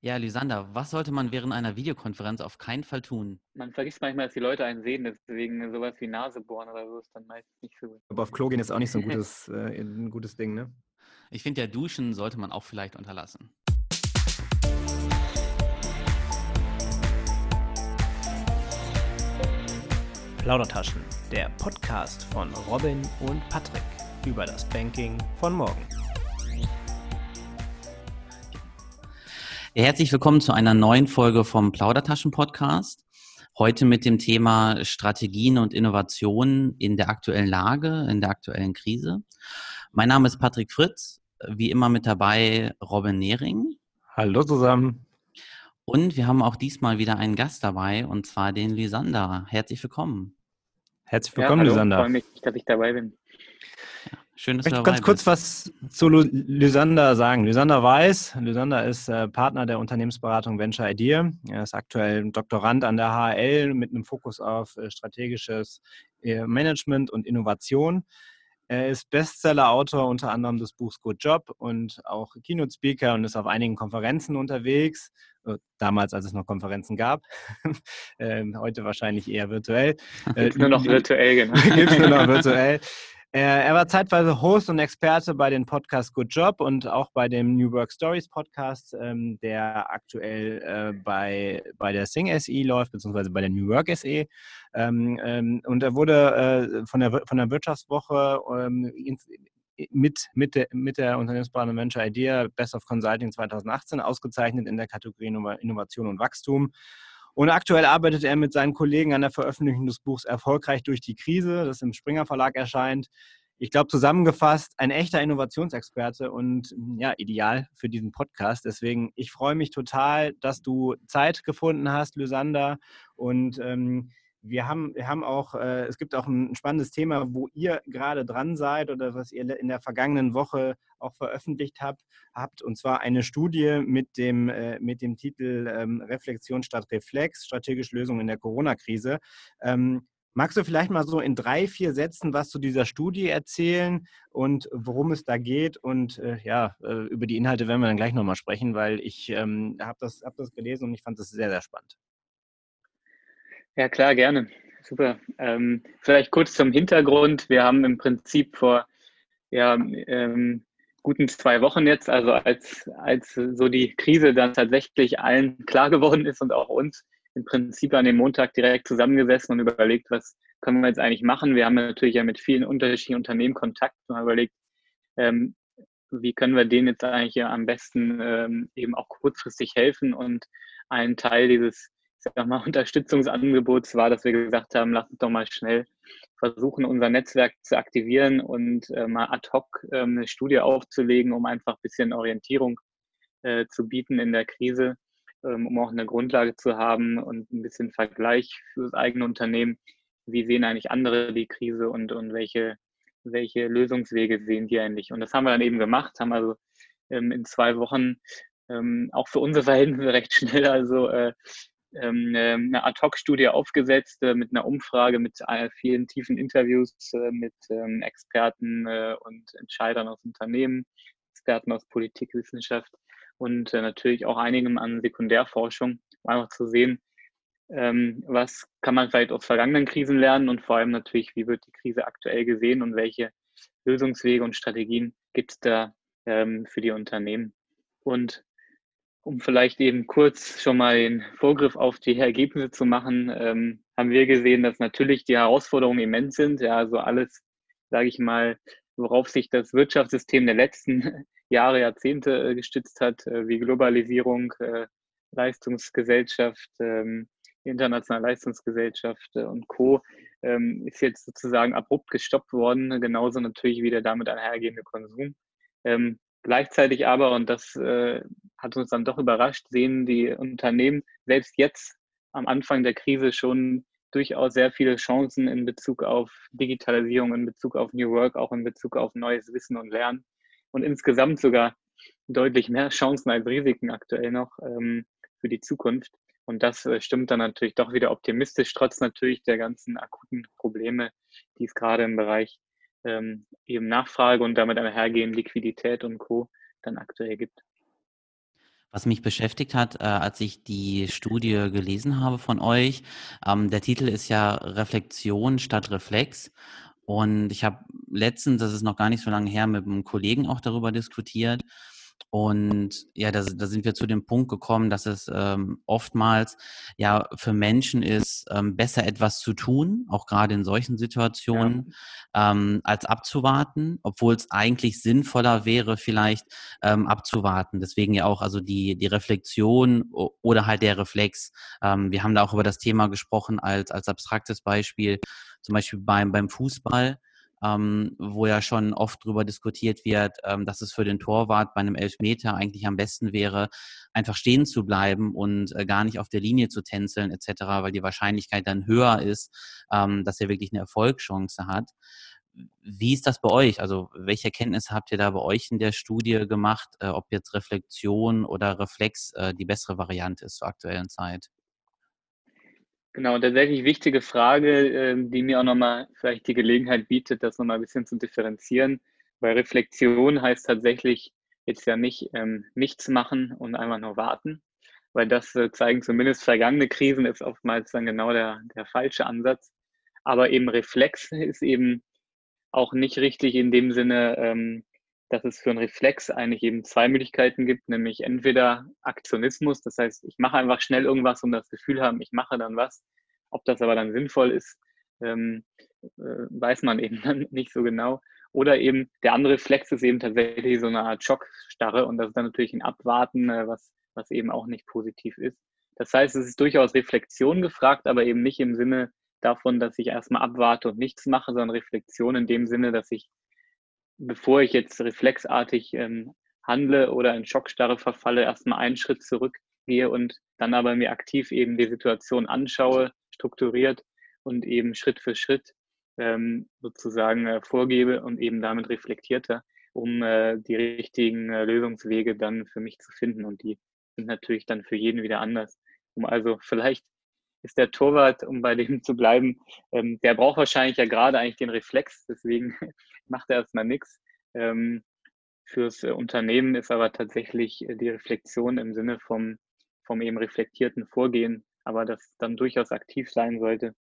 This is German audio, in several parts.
Ja, Lysander, was sollte man während einer Videokonferenz auf keinen Fall tun? Man vergisst manchmal, dass die Leute einen sehen, deswegen sowas wie Nase bohren oder so ist dann meistens nicht so gut. Aber auf Klo gehen ist auch nicht so ein gutes, äh, ein gutes Ding, ne? Ich finde ja, Duschen sollte man auch vielleicht unterlassen. Plaudertaschen, der Podcast von Robin und Patrick über das Banking von morgen. Herzlich willkommen zu einer neuen Folge vom Plaudertaschen-Podcast. Heute mit dem Thema Strategien und Innovationen in der aktuellen Lage, in der aktuellen Krise. Mein Name ist Patrick Fritz, wie immer mit dabei Robin Nehring. Hallo zusammen. Und wir haben auch diesmal wieder einen Gast dabei, und zwar den Lysander. Herzlich willkommen. Herzlich willkommen, ja, hallo, Lysander. Ich freue mich, dass ich dabei bin. Schön, dass ich möchte ganz kurz was zu Lysander sagen. Lysander Weiß, Lysander ist äh, Partner der Unternehmensberatung Venture Idea. Er ist aktuell Doktorand an der HL mit einem Fokus auf äh, strategisches äh, Management und Innovation. Er ist Bestseller-Autor unter anderem des Buchs Good Job und auch Keynote-Speaker und ist auf einigen Konferenzen unterwegs. Äh, damals, als es noch Konferenzen gab. ähm, heute wahrscheinlich eher virtuell. Äh, nur noch virtuell, genau. Gibt es nur noch virtuell. Er war zeitweise Host und Experte bei den Podcasts Good Job und auch bei dem New Work Stories Podcast, ähm, der aktuell äh, bei, bei der Sing SE läuft, beziehungsweise bei der New Work SE. Ähm, ähm, und er wurde äh, von, der, von der Wirtschaftswoche mit, mit, der, mit der Unternehmensberatung Venture Idea Best of Consulting 2018 ausgezeichnet in der Kategorie Innovation und Wachstum. Und aktuell arbeitet er mit seinen Kollegen an der Veröffentlichung des Buchs Erfolgreich durch die Krise, das im Springer Verlag erscheint. Ich glaube, zusammengefasst, ein echter Innovationsexperte und ja, ideal für diesen Podcast. Deswegen, ich freue mich total, dass du Zeit gefunden hast, Lysander. Und ähm, wir haben, wir haben auch, äh, es gibt auch ein spannendes Thema, wo ihr gerade dran seid oder was ihr in der vergangenen Woche auch veröffentlicht habt, habt und zwar eine Studie mit dem, äh, mit dem Titel ähm, Reflexion statt Reflex, strategische Lösung in der Corona-Krise. Ähm, magst du vielleicht mal so in drei, vier Sätzen was zu dieser Studie erzählen und worum es da geht? Und äh, ja, äh, über die Inhalte werden wir dann gleich nochmal sprechen, weil ich ähm, habe das, hab das gelesen und ich fand das sehr, sehr spannend. Ja, klar, gerne. Super. Ähm, vielleicht kurz zum Hintergrund. Wir haben im Prinzip vor ja, ähm, guten zwei Wochen jetzt, also als, als so die Krise dann tatsächlich allen klar geworden ist und auch uns, im Prinzip an dem Montag direkt zusammengesessen und überlegt, was können wir jetzt eigentlich machen. Wir haben natürlich ja mit vielen unterschiedlichen Unternehmen Kontakt und haben überlegt, ähm, wie können wir denen jetzt eigentlich ja am besten ähm, eben auch kurzfristig helfen und einen Teil dieses sag mal, Unterstützungsangebots war, dass wir gesagt haben, lass uns doch mal schnell versuchen, unser Netzwerk zu aktivieren und äh, mal ad hoc äh, eine Studie aufzulegen, um einfach ein bisschen Orientierung äh, zu bieten in der Krise, ähm, um auch eine Grundlage zu haben und ein bisschen Vergleich für das eigene Unternehmen. Wie sehen eigentlich andere die Krise und, und welche, welche Lösungswege sehen die eigentlich? Und das haben wir dann eben gemacht, haben also ähm, in zwei Wochen ähm, auch für unsere Verhältnisse recht schnell also äh, eine Ad-Hoc-Studie aufgesetzt äh, mit einer Umfrage, mit äh, vielen tiefen Interviews äh, mit ähm, Experten und Entscheidern aus Unternehmen, Experten aus Politik, Wissenschaft und natürlich auch einigem an Sekundärforschung, um einfach zu sehen, ähm, was kann man vielleicht aus vergangenen Krisen lernen und vor allem natürlich, wie wird die Krise aktuell gesehen und welche Lösungswege und Strategien gibt es da für die Unternehmen. Und um vielleicht eben kurz schon mal den Vorgriff auf die Ergebnisse zu machen, ähm, haben wir gesehen, dass natürlich die Herausforderungen immens sind. Ja, also alles, sage ich mal, worauf sich das Wirtschaftssystem der letzten Jahre, Jahrzehnte äh, gestützt hat, äh, wie Globalisierung, äh, Leistungsgesellschaft, ähm, internationale Leistungsgesellschaft und Co. Ähm, ist jetzt sozusagen abrupt gestoppt worden, genauso natürlich wie der damit einhergehende Konsum. Gleichzeitig aber, und das äh, hat uns dann doch überrascht, sehen die Unternehmen selbst jetzt am Anfang der Krise schon durchaus sehr viele Chancen in Bezug auf Digitalisierung, in Bezug auf New Work, auch in Bezug auf neues Wissen und Lernen und insgesamt sogar deutlich mehr Chancen als Risiken aktuell noch ähm, für die Zukunft. Und das äh, stimmt dann natürlich doch wieder optimistisch, trotz natürlich der ganzen akuten Probleme, die es gerade im Bereich ähm, eben Nachfrage und damit einhergehend Liquidität und Co. dann aktuell gibt. Was mich beschäftigt hat, äh, als ich die Studie gelesen habe von euch, ähm, der Titel ist ja Reflexion statt Reflex. Und ich habe letztens, das ist noch gar nicht so lange her, mit einem Kollegen auch darüber diskutiert. Und ja, da, da sind wir zu dem Punkt gekommen, dass es ähm, oftmals ja für Menschen ist, ähm, besser etwas zu tun, auch gerade in solchen Situationen, ja. ähm, als abzuwarten, obwohl es eigentlich sinnvoller wäre, vielleicht ähm, abzuwarten. Deswegen ja auch also die, die Reflexion oder halt der Reflex. Ähm, wir haben da auch über das Thema gesprochen als, als abstraktes Beispiel, zum Beispiel beim, beim Fußball ähm, wo ja schon oft darüber diskutiert wird, ähm, dass es für den Torwart bei einem Elfmeter eigentlich am besten wäre, einfach stehen zu bleiben und äh, gar nicht auf der Linie zu tänzeln etc., weil die Wahrscheinlichkeit dann höher ist, ähm, dass er wirklich eine Erfolgschance hat. Wie ist das bei euch? Also welche Erkenntnisse habt ihr da bei euch in der Studie gemacht, äh, ob jetzt Reflexion oder Reflex äh, die bessere Variante ist zur aktuellen Zeit? Genau, tatsächlich wichtige Frage, ähm, die mir auch nochmal vielleicht die Gelegenheit bietet, das nochmal ein bisschen zu differenzieren. Weil Reflexion heißt tatsächlich jetzt ja nicht ähm, nichts machen und einfach nur warten, weil das äh, zeigen zumindest vergangene Krisen, ist oftmals dann genau der, der falsche Ansatz. Aber eben Reflex ist eben auch nicht richtig in dem Sinne, ähm, dass es für einen Reflex eigentlich eben zwei Möglichkeiten gibt, nämlich entweder Aktionismus, das heißt, ich mache einfach schnell irgendwas und das Gefühl haben, ich mache dann was. Ob das aber dann sinnvoll ist, ähm, äh, weiß man eben dann nicht so genau. Oder eben der andere Reflex ist eben tatsächlich so eine Art Schockstarre und das ist dann natürlich ein Abwarten, äh, was, was eben auch nicht positiv ist. Das heißt, es ist durchaus Reflexion gefragt, aber eben nicht im Sinne davon, dass ich erstmal abwarte und nichts mache, sondern Reflexion in dem Sinne, dass ich bevor ich jetzt reflexartig ähm, handle oder in Schockstarre verfalle, erstmal einen Schritt zurückgehe und dann aber mir aktiv eben die Situation anschaue, strukturiert und eben Schritt für Schritt ähm, sozusagen äh, vorgebe und eben damit reflektierte, um äh, die richtigen äh, Lösungswege dann für mich zu finden. Und die sind natürlich dann für jeden wieder anders. Um also vielleicht ist der Torwart, um bei dem zu bleiben, ähm, der braucht wahrscheinlich ja gerade eigentlich den Reflex, deswegen macht er erstmal nichts. Ähm, fürs äh, Unternehmen ist aber tatsächlich äh, die Reflexion im Sinne vom, vom eben reflektierten Vorgehen, aber das dann durchaus aktiv sein sollte,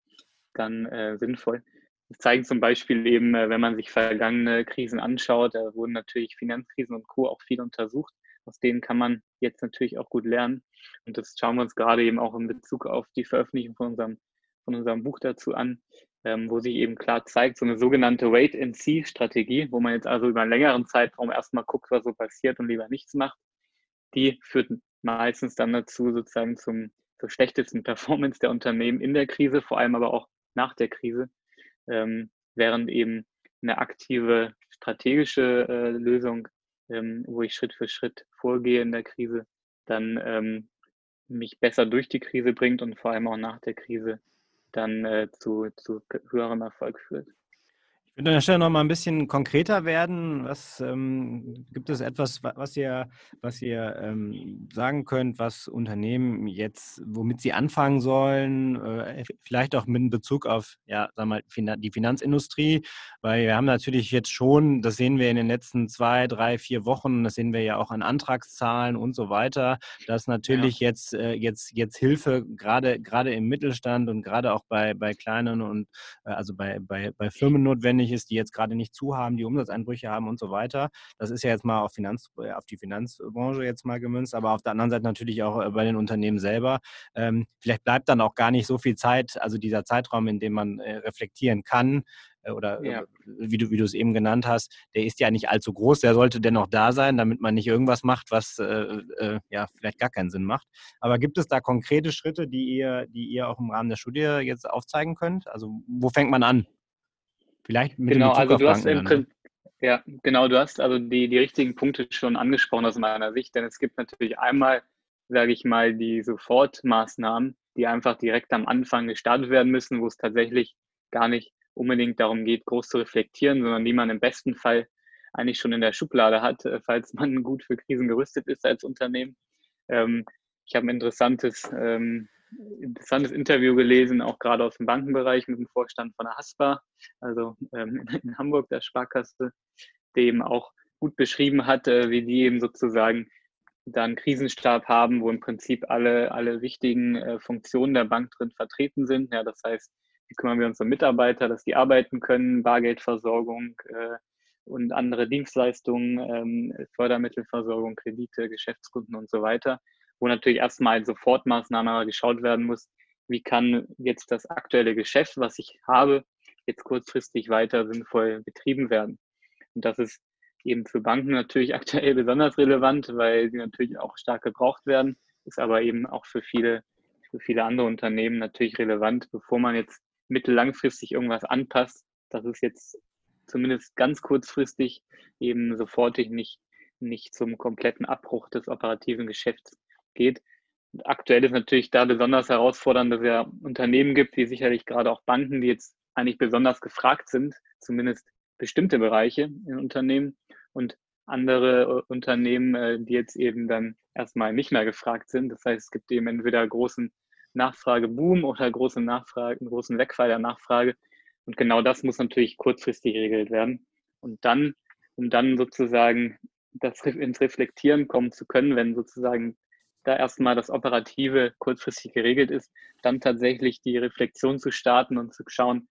dann äh, sinnvoll. Das zeigen zum Beispiel eben, äh, wenn man sich vergangene Krisen anschaut, da wurden natürlich Finanzkrisen und Co. auch viel untersucht. Aus denen kann man jetzt natürlich auch gut lernen. Und das schauen wir uns gerade eben auch in Bezug auf die Veröffentlichung von unserem, von unserem Buch dazu an, ähm, wo sich eben klar zeigt, so eine sogenannte Wait-and-See-Strategie, wo man jetzt also über einen längeren Zeitraum erstmal guckt, was so passiert und lieber nichts macht, die führt meistens dann dazu, sozusagen zum, zur schlechtesten Performance der Unternehmen in der Krise, vor allem aber auch nach der Krise, ähm, während eben eine aktive strategische äh, Lösung, ähm, wo ich Schritt für Schritt vorgehe in der Krise, dann ähm, mich besser durch die Krise bringt und vor allem auch nach der Krise dann äh, zu, zu höherem Erfolg führt. Ich würde an der Stelle noch mal ein bisschen konkreter werden. Was ähm, gibt es etwas, was ihr, was ihr ähm, sagen könnt, was Unternehmen jetzt, womit sie anfangen sollen, äh, vielleicht auch mit Bezug auf, ja, sag mal, die Finanzindustrie, weil wir haben natürlich jetzt schon, das sehen wir in den letzten zwei, drei, vier Wochen, das sehen wir ja auch an Antragszahlen und so weiter, dass natürlich ja. jetzt, äh, jetzt, jetzt Hilfe gerade, gerade im Mittelstand und gerade auch bei, bei kleinen und äh, also bei, bei, bei Firmen notwendig notwendig ist, die jetzt gerade nicht zu haben, die Umsatzeinbrüche haben und so weiter. Das ist ja jetzt mal auf, Finanz, äh, auf die Finanzbranche jetzt mal gemünzt, aber auf der anderen Seite natürlich auch äh, bei den Unternehmen selber. Ähm, vielleicht bleibt dann auch gar nicht so viel Zeit, also dieser Zeitraum, in dem man äh, reflektieren kann, oder ja. wie du, wie du es eben genannt hast, der ist ja nicht allzu groß, der sollte dennoch da sein, damit man nicht irgendwas macht, was äh, äh, ja vielleicht gar keinen Sinn macht. Aber gibt es da konkrete Schritte, die ihr, die ihr auch im Rahmen der Studie jetzt aufzeigen könnt? Also wo fängt man an? Vielleicht mit genau, also du hast im Prinzip, ja, genau, du hast also die, die richtigen Punkte schon angesprochen aus meiner Sicht, denn es gibt natürlich einmal, sage ich mal, die Sofortmaßnahmen, die einfach direkt am Anfang gestartet werden müssen, wo es tatsächlich gar nicht unbedingt darum geht, groß zu reflektieren, sondern die man im besten Fall eigentlich schon in der Schublade hat, äh, falls man gut für Krisen gerüstet ist als Unternehmen. Ähm, ich habe ein interessantes ähm, interessantes Interview gelesen, auch gerade aus dem Bankenbereich mit dem Vorstand von der HASPA, also ähm, in Hamburg der Sparkasse, der eben auch gut beschrieben hat, äh, wie die eben sozusagen da einen Krisenstab haben, wo im Prinzip alle, alle wichtigen äh, Funktionen der Bank drin vertreten sind. Ja, das heißt, wie kümmern wir uns um Mitarbeiter, dass die arbeiten können, Bargeldversorgung äh, und andere Dienstleistungen, ähm, Fördermittelversorgung, Kredite, Geschäftskunden und so weiter, wo natürlich erstmal als Sofortmaßnahme geschaut werden muss, wie kann jetzt das aktuelle Geschäft, was ich habe, jetzt kurzfristig weiter sinnvoll betrieben werden. Und das ist eben für Banken natürlich aktuell besonders relevant, weil sie natürlich auch stark gebraucht werden, ist aber eben auch für viele, für viele andere Unternehmen natürlich relevant, bevor man jetzt mittellangfristig irgendwas anpasst, dass es jetzt zumindest ganz kurzfristig eben sofortig nicht, nicht zum kompletten Abbruch des operativen Geschäfts geht. Aktuell ist natürlich da besonders herausfordernd, dass es ja Unternehmen gibt, wie sicherlich gerade auch Banken, die jetzt eigentlich besonders gefragt sind, zumindest bestimmte Bereiche in Unternehmen und andere äh, Unternehmen, äh, die jetzt eben dann erstmal nicht mehr gefragt sind. Das heißt, es gibt eben entweder großen Nachfrageboom oder große Nachfrage, einen großen Wegfall der Nachfrage. Und genau das muss natürlich kurzfristig geregelt werden. Und dann, um dann sozusagen das ins Reflektieren kommen zu können, wenn sozusagen da erstmal das Operative kurzfristig geregelt ist, dann tatsächlich die Reflexion zu starten und zu schauen,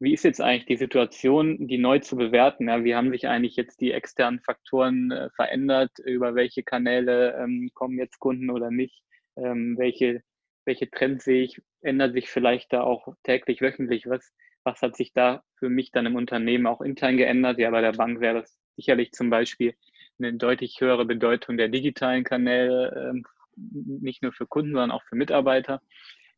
wie ist jetzt eigentlich die Situation, die neu zu bewerten? Ja, wie haben sich eigentlich jetzt die externen Faktoren äh, verändert? Über welche Kanäle ähm, kommen jetzt Kunden oder nicht? Ähm, welche, welche Trends sehe ich? Ändert sich vielleicht da auch täglich, wöchentlich was? Was hat sich da für mich dann im Unternehmen auch intern geändert? Ja, bei der Bank wäre das sicherlich zum Beispiel eine deutlich höhere Bedeutung der digitalen Kanäle, ähm, nicht nur für Kunden, sondern auch für Mitarbeiter.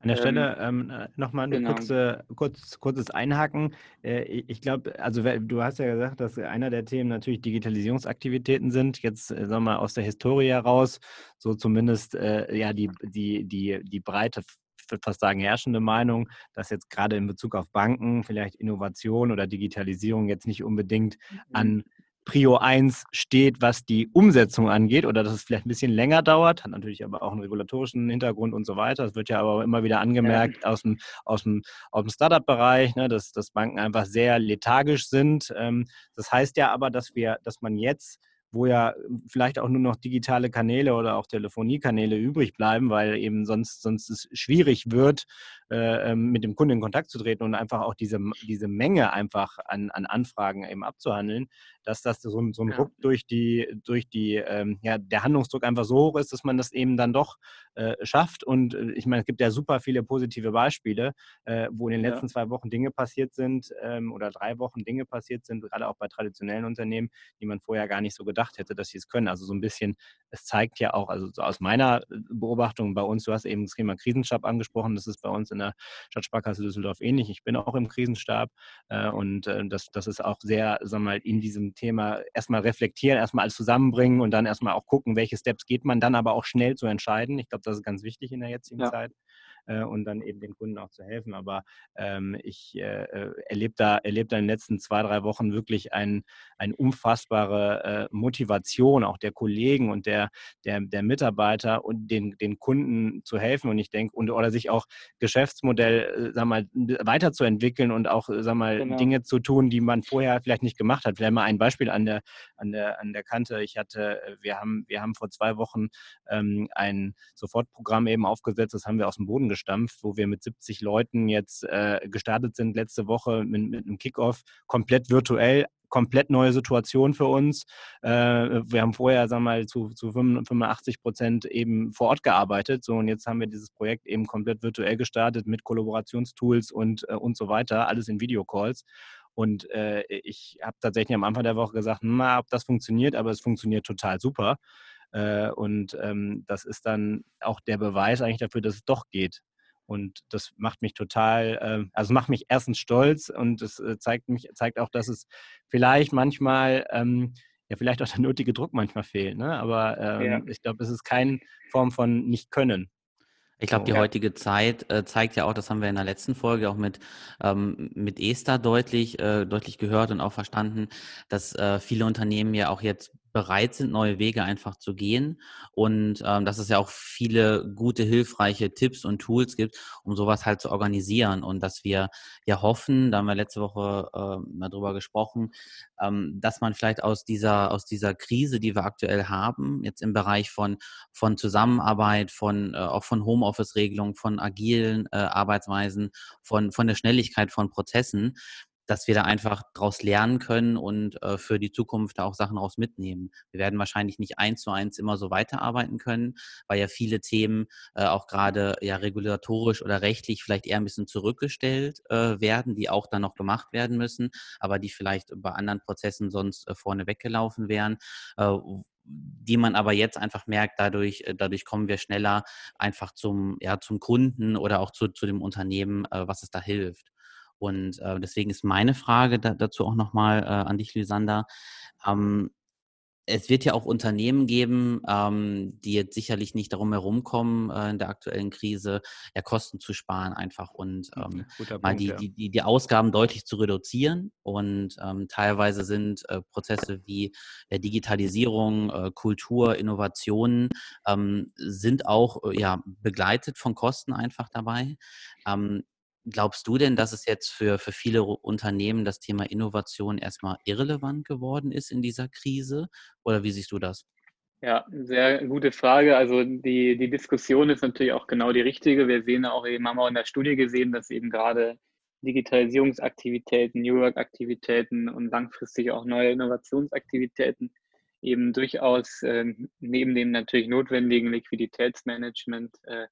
An der Stelle ähm, ähm, nochmal ein genau. kurze, kurz, kurzes Einhaken. Äh, ich glaube, also du hast ja gesagt, dass einer der Themen natürlich Digitalisierungsaktivitäten sind. Jetzt äh, sagen wir mal aus der Historie heraus, so zumindest äh, ja die, die, die, die breite ich würde fast sagen, herrschende Meinung, dass jetzt gerade in Bezug auf Banken vielleicht Innovation oder Digitalisierung jetzt nicht unbedingt mhm. an Prio 1 steht, was die Umsetzung angeht oder dass es vielleicht ein bisschen länger dauert, hat natürlich aber auch einen regulatorischen Hintergrund und so weiter. Das wird ja aber immer wieder angemerkt ja. aus dem, aus dem, aus dem Startup-Bereich, ne, dass, dass Banken einfach sehr lethargisch sind. Ähm, das heißt ja aber, dass wir, dass man jetzt wo ja vielleicht auch nur noch digitale Kanäle oder auch Telefoniekanäle übrig bleiben, weil eben sonst, sonst es schwierig wird, äh, ähm, mit dem Kunden in Kontakt zu treten und einfach auch diese, diese Menge einfach an, an Anfragen eben abzuhandeln, dass das so, ein, so ein ja. Ruck durch die, durch die, ähm, ja, der Handlungsdruck einfach so hoch ist, dass man das eben dann doch äh, schafft. Und äh, ich meine, es gibt ja super viele positive Beispiele, äh, wo in den letzten ja. zwei Wochen Dinge passiert sind ähm, oder drei Wochen Dinge passiert sind, gerade auch bei traditionellen Unternehmen, die man vorher gar nicht so gedacht hätte, dass sie es können. Also so ein bisschen, es zeigt ja auch, also so aus meiner äh, Beobachtung bei uns, du hast eben das Thema Krisenstab angesprochen, das ist bei uns in der Stadtsparkasse Düsseldorf ähnlich. Ich bin auch im Krisenstab äh, und äh, das, das ist auch sehr, sagen wir mal, in diesem Thema erstmal reflektieren, erstmal alles zusammenbringen und dann erstmal auch gucken, welche Steps geht man dann aber auch schnell zu entscheiden. Ich glaube, das ist ganz wichtig in der jetzigen ja. Zeit äh, und dann eben den Kunden auch zu helfen. Aber ähm, ich äh, äh erlebe da, erleb da in den letzten zwei, drei Wochen wirklich eine ein unfassbare äh, Motivation auch der Kollegen und der, der, der Mitarbeiter und den, den Kunden zu helfen. Und ich denke, und oder sich auch Geschäftsmodell, äh, sag mal, weiterzuentwickeln und auch, sag mal, genau. Dinge zu tun, die man vorher vielleicht nicht gemacht hat. Vielleicht mal ein Beispiel an der, an der, an der Kante. Ich hatte, äh, wir haben, wir haben vor zwei Wochen ähm, ein Sofortprogramm eben aufgesetzt, das haben wir aus dem Boden gestampft, wo wir mit 70 Leuten jetzt äh, gestartet sind letzte Woche mit, mit einem Kickoff, komplett virtuell, komplett neue Situation für uns. Äh, wir haben vorher, sagen wir mal, zu, zu 85 Prozent eben vor Ort gearbeitet. So, und jetzt haben wir dieses Projekt eben komplett virtuell gestartet mit Kollaborationstools und, äh, und so weiter, alles in Videocalls. Und äh, ich habe tatsächlich am Anfang der Woche gesagt, na, ob das funktioniert, aber es funktioniert total super. Äh, und ähm, das ist dann auch der Beweis eigentlich dafür, dass es doch geht. Und das macht mich total, äh, also macht mich erstens stolz und es äh, zeigt mich, zeigt auch, dass es vielleicht manchmal, ähm, ja, vielleicht auch der nötige Druck manchmal fehlt. Ne? Aber ähm, ja. ich glaube, es ist keine Form von Nicht-Können. Ich glaube, die ja. heutige Zeit äh, zeigt ja auch, das haben wir in der letzten Folge auch mit, ähm, mit Esther deutlich, äh, deutlich gehört und auch verstanden, dass äh, viele Unternehmen ja auch jetzt bereit sind, neue Wege einfach zu gehen und ähm, dass es ja auch viele gute, hilfreiche Tipps und Tools gibt, um sowas halt zu organisieren und dass wir ja hoffen, da haben wir letzte Woche äh, mal drüber gesprochen, ähm, dass man vielleicht aus dieser, aus dieser Krise, die wir aktuell haben, jetzt im Bereich von, von Zusammenarbeit, von, äh, auch von Homeoffice-Regelungen, von agilen äh, Arbeitsweisen, von, von der Schnelligkeit von Prozessen, dass wir da einfach daraus lernen können und äh, für die Zukunft da auch Sachen raus mitnehmen. Wir werden wahrscheinlich nicht eins zu eins immer so weiterarbeiten können, weil ja viele Themen äh, auch gerade ja regulatorisch oder rechtlich vielleicht eher ein bisschen zurückgestellt äh, werden, die auch dann noch gemacht werden müssen, aber die vielleicht bei anderen Prozessen sonst äh, vorne weggelaufen wären äh, die man aber jetzt einfach merkt, dadurch, äh, dadurch kommen wir schneller einfach zum, ja, zum Kunden oder auch zu, zu dem Unternehmen, äh, was es da hilft. Und äh, deswegen ist meine Frage da, dazu auch nochmal äh, an dich, Lysander. Ähm, es wird ja auch Unternehmen geben, ähm, die jetzt sicherlich nicht darum herumkommen, äh, in der aktuellen Krise ja Kosten zu sparen einfach und hm, ähm, mal die, ja. die, die, die Ausgaben deutlich zu reduzieren. Und ähm, teilweise sind äh, Prozesse wie äh, Digitalisierung, Kultur, Innovationen ähm, sind auch äh, ja, begleitet von Kosten einfach dabei. Glaubst du denn, dass es jetzt für, für viele Unternehmen das Thema Innovation erstmal irrelevant geworden ist in dieser Krise? Oder wie siehst du das? Ja, sehr gute Frage. Also die, die Diskussion ist natürlich auch genau die richtige. Wir sehen auch eben, haben auch in der Studie gesehen, dass eben gerade Digitalisierungsaktivitäten, New Work-Aktivitäten und langfristig auch neue Innovationsaktivitäten eben durchaus äh, neben dem natürlich notwendigen Liquiditätsmanagement äh,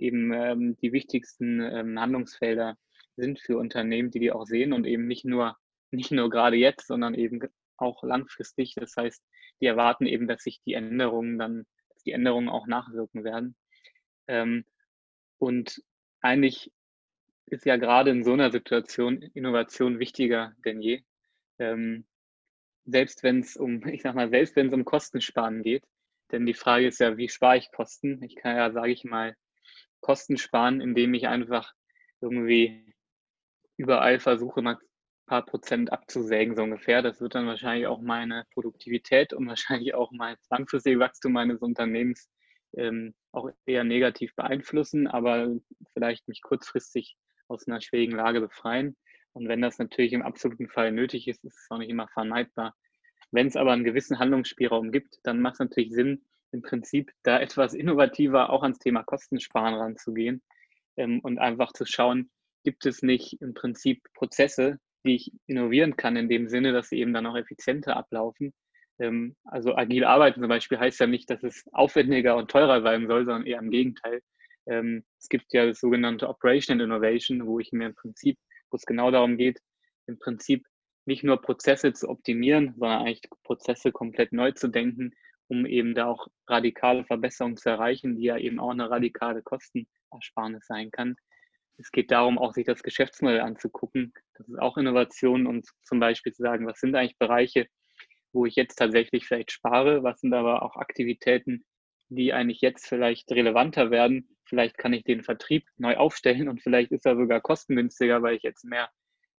eben ähm, die wichtigsten ähm, Handlungsfelder sind für Unternehmen, die die auch sehen und eben nicht nur, nicht nur gerade jetzt, sondern eben auch langfristig. Das heißt, die erwarten eben, dass sich die Änderungen dann, dass die Änderungen auch nachwirken werden. Ähm, und eigentlich ist ja gerade in so einer Situation Innovation wichtiger denn je. Ähm, selbst wenn es um, ich sag mal, selbst wenn es um Kostensparen geht, denn die Frage ist ja, wie spare ich Kosten? Ich kann ja, sage ich mal, Kosten sparen, indem ich einfach irgendwie überall versuche, mal ein paar Prozent abzusägen, so ungefähr. Das wird dann wahrscheinlich auch meine Produktivität und wahrscheinlich auch mein langfristiges Wachstum meines Unternehmens ähm, auch eher negativ beeinflussen, aber vielleicht mich kurzfristig aus einer schwierigen Lage befreien. Und wenn das natürlich im absoluten Fall nötig ist, ist es auch nicht immer vermeidbar. Wenn es aber einen gewissen Handlungsspielraum gibt, dann macht es natürlich Sinn, im Prinzip da etwas innovativer auch ans Thema Kostensparen ranzugehen ähm, und einfach zu schauen, gibt es nicht im Prinzip Prozesse, die ich innovieren kann, in dem Sinne, dass sie eben dann auch effizienter ablaufen. Ähm, also agil arbeiten zum Beispiel heißt ja nicht, dass es aufwendiger und teurer sein soll, sondern eher im Gegenteil. Ähm, es gibt ja das sogenannte Operational Innovation, wo ich mir im Prinzip, wo es genau darum geht, im Prinzip nicht nur Prozesse zu optimieren, sondern eigentlich Prozesse komplett neu zu denken um eben da auch radikale Verbesserungen zu erreichen, die ja eben auch eine radikale Kostenersparnis sein kann. Es geht darum, auch sich das Geschäftsmodell anzugucken. Das ist auch Innovation und zum Beispiel zu sagen, was sind eigentlich Bereiche, wo ich jetzt tatsächlich vielleicht spare, was sind aber auch Aktivitäten, die eigentlich jetzt vielleicht relevanter werden. Vielleicht kann ich den Vertrieb neu aufstellen und vielleicht ist er sogar kostengünstiger, weil ich jetzt mehr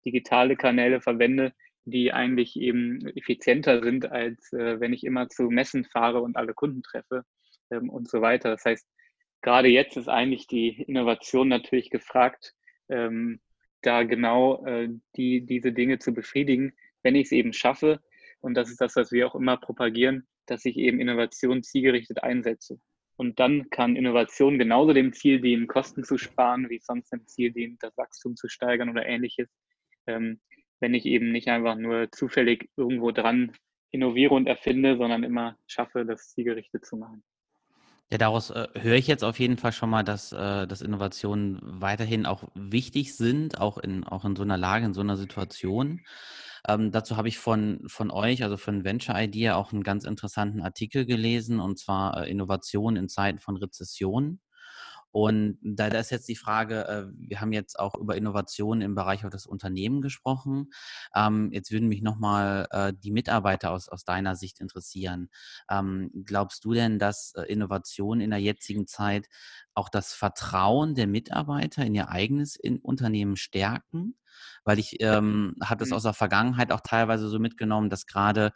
digitale Kanäle verwende, die eigentlich eben effizienter sind, als äh, wenn ich immer zu Messen fahre und alle Kunden treffe ähm, und so weiter. Das heißt, gerade jetzt ist eigentlich die Innovation natürlich gefragt, ähm, da genau äh, die, diese Dinge zu befriedigen, wenn ich es eben schaffe. Und das ist das, was wir auch immer propagieren, dass ich eben Innovation zielgerichtet einsetze. Und dann kann Innovation genauso dem Ziel dienen, Kosten zu sparen, wie sonst dem Ziel dient, das Wachstum zu steigern oder ähnliches. Ähm, wenn ich eben nicht einfach nur zufällig irgendwo dran innoviere und erfinde, sondern immer schaffe, das zielgerichtet zu machen. Ja, daraus äh, höre ich jetzt auf jeden Fall schon mal, dass, äh, dass Innovationen weiterhin auch wichtig sind, auch in, auch in so einer Lage, in so einer Situation. Ähm, dazu habe ich von, von euch, also von Venture Idea, auch einen ganz interessanten Artikel gelesen, und zwar äh, Innovation in Zeiten von Rezession. Und da, da ist jetzt die Frage, äh, wir haben jetzt auch über Innovationen im Bereich auch des Unternehmen gesprochen. Ähm, jetzt würden mich nochmal äh, die Mitarbeiter aus, aus deiner Sicht interessieren. Ähm, glaubst du denn, dass äh, Innovationen in der jetzigen Zeit auch das Vertrauen der Mitarbeiter in ihr eigenes Unternehmen stärken? Weil ich ähm, habe das mhm. aus der Vergangenheit auch teilweise so mitgenommen, dass gerade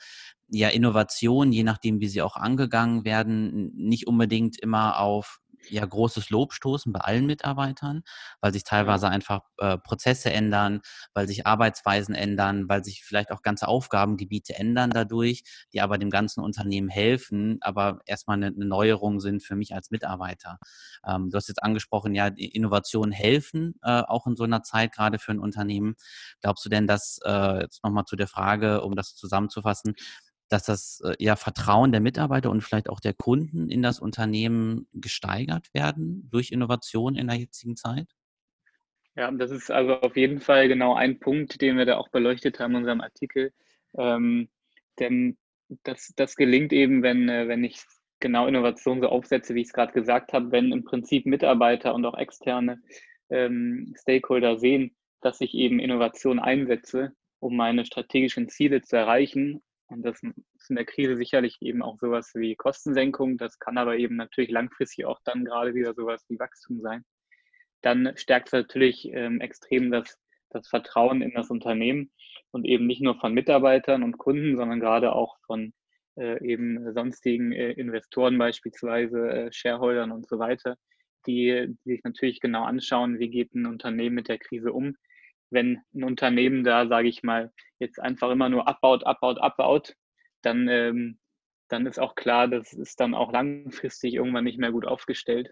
ja Innovationen, je nachdem, wie sie auch angegangen werden, nicht unbedingt immer auf ja großes Lob stoßen bei allen Mitarbeitern, weil sich teilweise einfach äh, Prozesse ändern, weil sich Arbeitsweisen ändern, weil sich vielleicht auch ganze Aufgabengebiete ändern dadurch, die aber dem ganzen Unternehmen helfen, aber erstmal eine, eine Neuerung sind für mich als Mitarbeiter. Ähm, du hast jetzt angesprochen, ja, Innovationen helfen äh, auch in so einer Zeit gerade für ein Unternehmen. Glaubst du denn, dass äh, jetzt nochmal zu der Frage, um das zusammenzufassen, dass das äh, ja Vertrauen der Mitarbeiter und vielleicht auch der Kunden in das Unternehmen gesteigert werden durch Innovation in der jetzigen Zeit? Ja, das ist also auf jeden Fall genau ein Punkt, den wir da auch beleuchtet haben in unserem Artikel. Ähm, denn das, das gelingt eben, wenn, äh, wenn ich genau Innovation so aufsetze, wie ich es gerade gesagt habe, wenn im Prinzip Mitarbeiter und auch externe ähm, Stakeholder sehen, dass ich eben Innovation einsetze, um meine strategischen Ziele zu erreichen und das ist in der Krise sicherlich eben auch sowas wie Kostensenkung. Das kann aber eben natürlich langfristig auch dann gerade wieder sowas wie Wachstum sein. Dann stärkt es natürlich ähm, extrem das, das Vertrauen in das Unternehmen und eben nicht nur von Mitarbeitern und Kunden, sondern gerade auch von äh, eben sonstigen äh, Investoren beispielsweise, äh, Shareholdern und so weiter, die, die sich natürlich genau anschauen, wie geht ein Unternehmen mit der Krise um, wenn ein Unternehmen da, sage ich mal, jetzt einfach immer nur abbaut, abbaut, abbaut, dann, ähm, dann ist auch klar, das ist dann auch langfristig irgendwann nicht mehr gut aufgestellt.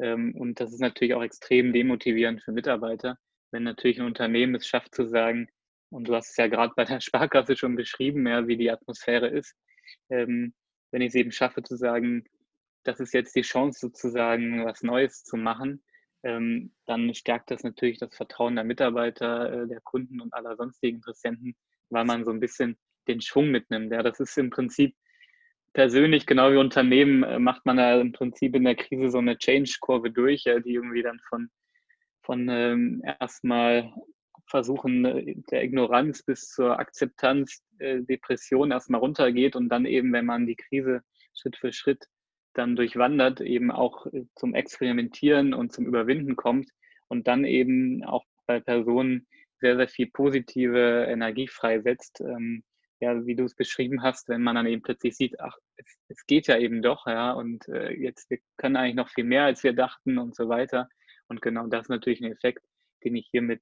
Ähm, und das ist natürlich auch extrem demotivierend für Mitarbeiter, wenn natürlich ein Unternehmen es schafft zu sagen, und du hast es ja gerade bei der Sparkasse schon beschrieben, ja, wie die Atmosphäre ist, ähm, wenn ich es eben schaffe zu sagen, das ist jetzt die Chance sozusagen, was Neues zu machen, ähm, dann stärkt das natürlich das Vertrauen der Mitarbeiter, äh, der Kunden und aller sonstigen Interessenten, weil man so ein bisschen den Schwung mitnimmt. Ja, das ist im Prinzip persönlich, genau wie Unternehmen, äh, macht man da im Prinzip in der Krise so eine Change-Kurve durch, ja, die irgendwie dann von, von ähm, erstmal versuchen, äh, der Ignoranz bis zur Akzeptanz, äh, Depression erstmal runtergeht und dann eben, wenn man die Krise Schritt für Schritt dann durchwandert, eben auch äh, zum Experimentieren und zum Überwinden kommt und dann eben auch bei Personen sehr, sehr viel positive Energie freisetzt. Ähm, ja, wie du es beschrieben hast, wenn man dann eben plötzlich sieht, ach, es, es geht ja eben doch, ja, und äh, jetzt, wir können eigentlich noch viel mehr, als wir dachten und so weiter. Und genau das ist natürlich ein Effekt, den ich hier mit,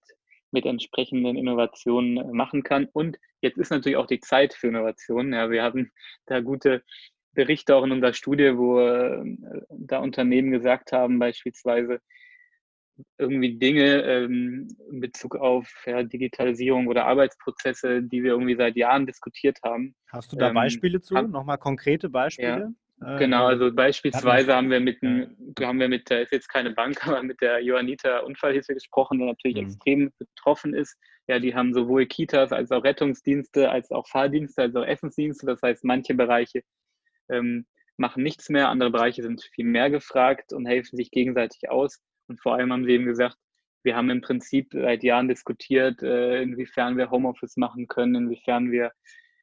mit entsprechenden Innovationen äh, machen kann. Und jetzt ist natürlich auch die Zeit für Innovationen. Ja, wir haben da gute Berichte auch in unserer Studie, wo äh, da Unternehmen gesagt haben, beispielsweise irgendwie Dinge ähm, in Bezug auf ja, Digitalisierung oder Arbeitsprozesse, die wir irgendwie seit Jahren diskutiert haben. Hast du da ähm, Beispiele zu? Nochmal konkrete Beispiele? Ja, genau, also beispielsweise haben wir mit, ein, haben wir mit der, ist jetzt keine Bank, aber mit der Johanniter Unfallhilfe gesprochen, die natürlich mhm. extrem betroffen ist. Ja, die haben sowohl Kitas als auch Rettungsdienste, als auch Fahrdienste, als auch Essensdienste. Das heißt, manche Bereiche ähm, machen nichts mehr, andere Bereiche sind viel mehr gefragt und helfen sich gegenseitig aus. Und vor allem haben sie eben gesagt, wir haben im Prinzip seit Jahren diskutiert, äh, inwiefern wir Homeoffice machen können, inwiefern wir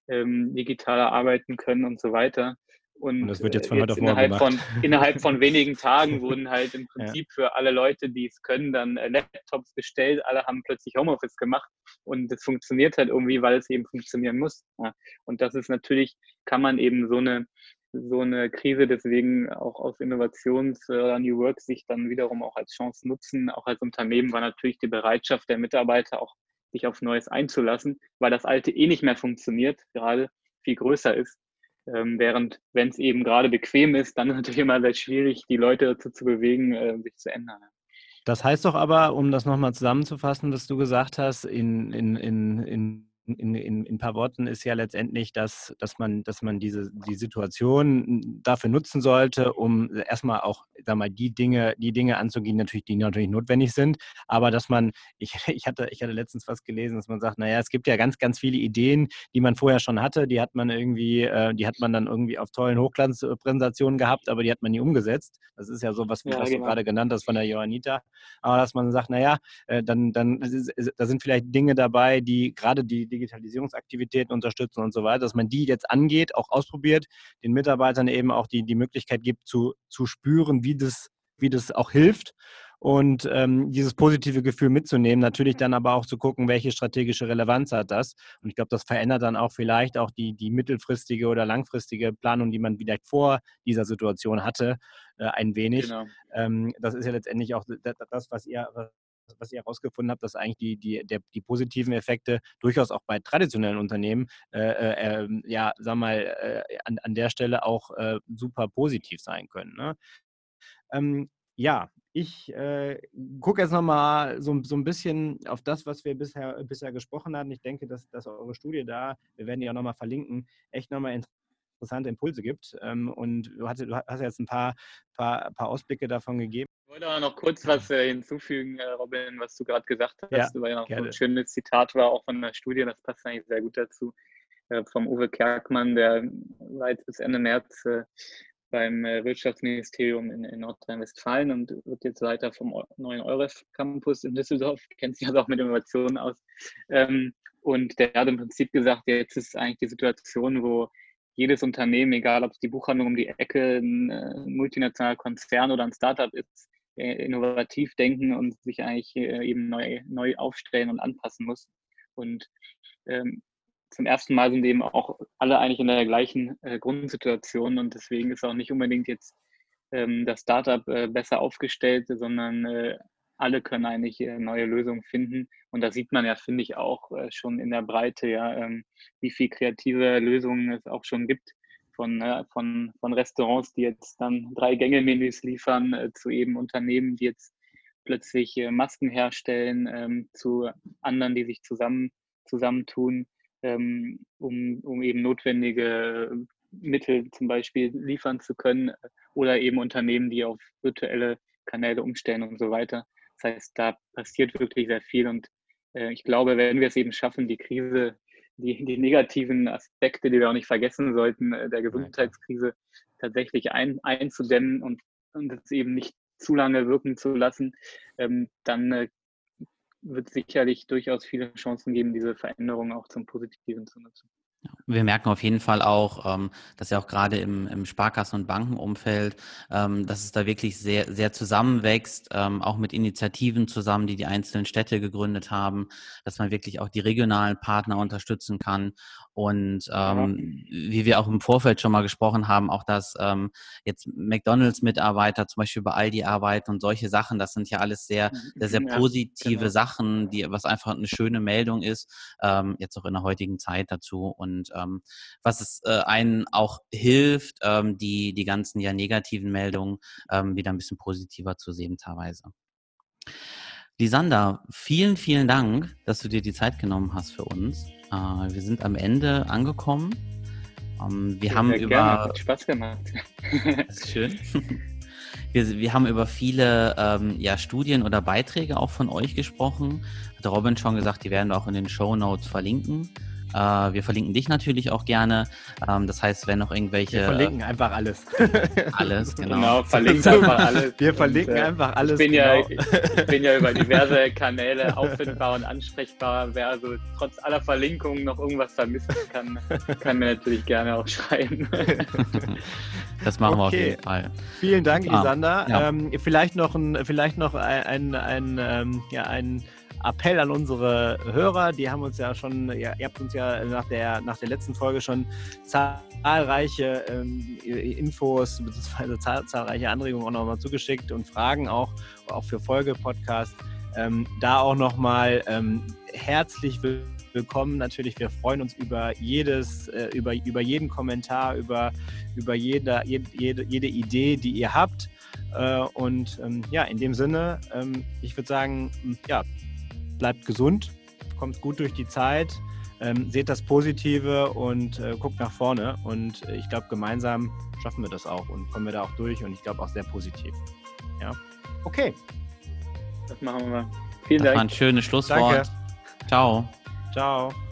ähm, digitaler arbeiten können und so weiter. Und, und das wird jetzt von äh, heute auf morgen innerhalb gemacht. Von, innerhalb von wenigen Tagen wurden halt im Prinzip ja. für alle Leute, die es können, dann äh, Laptops bestellt. Alle haben plötzlich Homeoffice gemacht und es funktioniert halt irgendwie, weil es eben funktionieren muss. Und das ist natürlich, kann man eben so eine so eine Krise deswegen auch aus Innovations- oder New Work sich dann wiederum auch als Chance nutzen. Auch als Unternehmen war natürlich die Bereitschaft der Mitarbeiter auch sich auf Neues einzulassen, weil das Alte eh nicht mehr funktioniert, gerade viel größer ist. Ähm, während, wenn es eben gerade bequem ist, dann ist natürlich immer sehr schwierig, die Leute dazu zu bewegen, äh, sich zu ändern. Das heißt doch aber, um das nochmal zusammenzufassen, was du gesagt hast, in, in, in, in in, in, in ein paar Worten ist ja letztendlich, dass, dass man, dass man diese, die Situation dafür nutzen sollte, um erstmal auch, sag mal, die Dinge, die Dinge anzugehen, natürlich, die natürlich notwendig sind, aber dass man, ich, ich hatte, ich hatte letztens was gelesen, dass man sagt, naja, es gibt ja ganz, ganz viele Ideen, die man vorher schon hatte, die hat man irgendwie, äh, die hat man dann irgendwie auf tollen Hochglanzpräsentationen gehabt, aber die hat man nie umgesetzt. Das ist ja so was, ja, was genau. du gerade genannt hast von der Johannita. Aber dass man sagt, naja, äh, dann, dann da sind vielleicht Dinge dabei, die gerade die, die Digitalisierungsaktivitäten unterstützen und so weiter, dass man die jetzt angeht, auch ausprobiert, den Mitarbeitern eben auch die, die Möglichkeit gibt zu, zu spüren, wie das, wie das auch hilft und ähm, dieses positive Gefühl mitzunehmen, natürlich dann aber auch zu gucken, welche strategische Relevanz hat das. Und ich glaube, das verändert dann auch vielleicht auch die, die mittelfristige oder langfristige Planung, die man vielleicht vor dieser Situation hatte, äh, ein wenig. Genau. Ähm, das ist ja letztendlich auch das, was ihr, was ihr herausgefunden habt, dass eigentlich die, die, der, die positiven Effekte durchaus auch bei traditionellen Unternehmen, äh, äh, ähm, ja, sag mal, äh, an, an der Stelle auch äh, super positiv sein können. Ne? Ähm, ja, ich äh, gucke jetzt nochmal so, so ein bisschen auf das, was wir bisher, bisher gesprochen hatten. Ich denke, dass, dass eure Studie da, wir werden die auch nochmal verlinken, echt nochmal interessante Impulse gibt. Ähm, und du hast, du hast jetzt ein paar, paar, paar Ausblicke davon gegeben. Ich wollte aber noch kurz was äh, hinzufügen, äh, Robin, was du gerade gesagt hast. Ja, weil ja noch gerne. ein schönes Zitat war, auch von der Studie, das passt eigentlich sehr gut dazu, äh, vom Uwe Kerkmann, der war jetzt bis Ende März beim Wirtschaftsministerium in, in Nordrhein-Westfalen und wird jetzt Leiter vom neuen EUREF Campus in Düsseldorf, kennt sich also auch mit Innovationen aus. Ähm, und der hat im Prinzip gesagt, jetzt ist eigentlich die Situation, wo jedes Unternehmen, egal ob es die Buchhandlung um die Ecke, ein, äh, multinationaler Konzern oder ein Startup ist, äh, innovativ denken und sich eigentlich eben neu, neu aufstellen und anpassen muss. Und ähm, zum ersten Mal sind eben auch alle eigentlich in der gleichen äh, Grundsituation und deswegen ist auch nicht unbedingt jetzt ähm, das Startup äh, besser aufgestellt, sondern äh, alle können eigentlich äh, neue Lösungen finden. Und da sieht man ja, finde ich, auch äh, schon in der Breite, ja, ähm, wie viel kreative Lösungen es auch schon gibt. Von, äh, von, von Restaurants, die jetzt dann drei Gänge-Menüs liefern, zu eben Unternehmen, die jetzt plötzlich Masken herstellen, ähm, zu anderen, die sich zusammen, zusammentun ähm, um, um eben notwendige Mittel zum Beispiel liefern zu können oder eben Unternehmen, die auf virtuelle Kanäle umstellen und so weiter. Das heißt, da passiert wirklich sehr viel und äh, ich glaube, wenn wir es eben schaffen, die Krise, die, die negativen Aspekte, die wir auch nicht vergessen sollten, äh, der Gesundheitskrise tatsächlich ein, einzudämmen und, und es eben nicht zu lange wirken zu lassen, ähm, dann äh, wird sicherlich durchaus viele Chancen geben, diese Veränderungen auch zum Positiven zu nutzen. Wir merken auf jeden Fall auch, ähm, dass ja auch gerade im, im Sparkassen- und Bankenumfeld, ähm, dass es da wirklich sehr, sehr zusammenwächst, ähm, auch mit Initiativen zusammen, die die einzelnen Städte gegründet haben, dass man wirklich auch die regionalen Partner unterstützen kann. Und ähm, wie wir auch im Vorfeld schon mal gesprochen haben, auch dass ähm, jetzt McDonalds-Mitarbeiter zum Beispiel bei Aldi arbeiten und solche Sachen, das sind ja alles sehr, sehr, sehr positive ja, genau. Sachen, die, was einfach eine schöne Meldung ist, ähm, jetzt auch in der heutigen Zeit dazu. Und und ähm, was es äh, einen auch hilft, ähm, die, die ganzen ja negativen Meldungen ähm, wieder ein bisschen positiver zu sehen teilweise. Lisander, vielen, vielen Dank, dass du dir die Zeit genommen hast für uns. Äh, wir sind am Ende angekommen. Ähm, wir ja, haben über. Gerne. Hat Spaß gemacht. das ist schön. Wir, wir haben über viele ähm, ja, Studien oder Beiträge auch von euch gesprochen. Hat Robin schon gesagt, die werden wir auch in den Show Notes verlinken. Äh, wir verlinken dich natürlich auch gerne. Ähm, das heißt, wenn noch irgendwelche. Wir verlinken einfach alles. alles, genau. Genau, verlinken einfach alles. Wir verlinken und, äh, einfach alles. Ich bin, genau. ja, ich bin ja über diverse Kanäle auffindbar und ansprechbar. Wer also trotz aller Verlinkungen noch irgendwas vermissen kann, kann mir natürlich gerne auch schreiben. das machen okay. wir auf jeden Fall. Vielen Dank, Isander. Ja. Ähm, vielleicht noch ein, vielleicht noch ein, ein, ein, ähm, ja, ein Appell an unsere Hörer. Die haben uns ja schon, ihr habt uns ja nach der, nach der letzten Folge schon zahlreiche ähm, Infos bzw. Zahl, zahlreiche Anregungen auch nochmal zugeschickt und Fragen auch, auch für Folge-Podcast. Ähm, da auch nochmal ähm, herzlich willkommen. Natürlich, wir freuen uns über jedes, äh, über, über jeden Kommentar, über, über jede, jede, jede Idee, die ihr habt. Äh, und ähm, ja, in dem Sinne, ähm, ich würde sagen, ja, bleibt gesund, kommt gut durch die Zeit, ähm, seht das Positive und äh, guckt nach vorne. Und äh, ich glaube, gemeinsam schaffen wir das auch und kommen wir da auch durch und ich glaube auch sehr positiv. Ja. Okay. Das machen wir. Vielen das Dank. Das war ein schönes Schlusswort. Danke. Ciao. Ciao.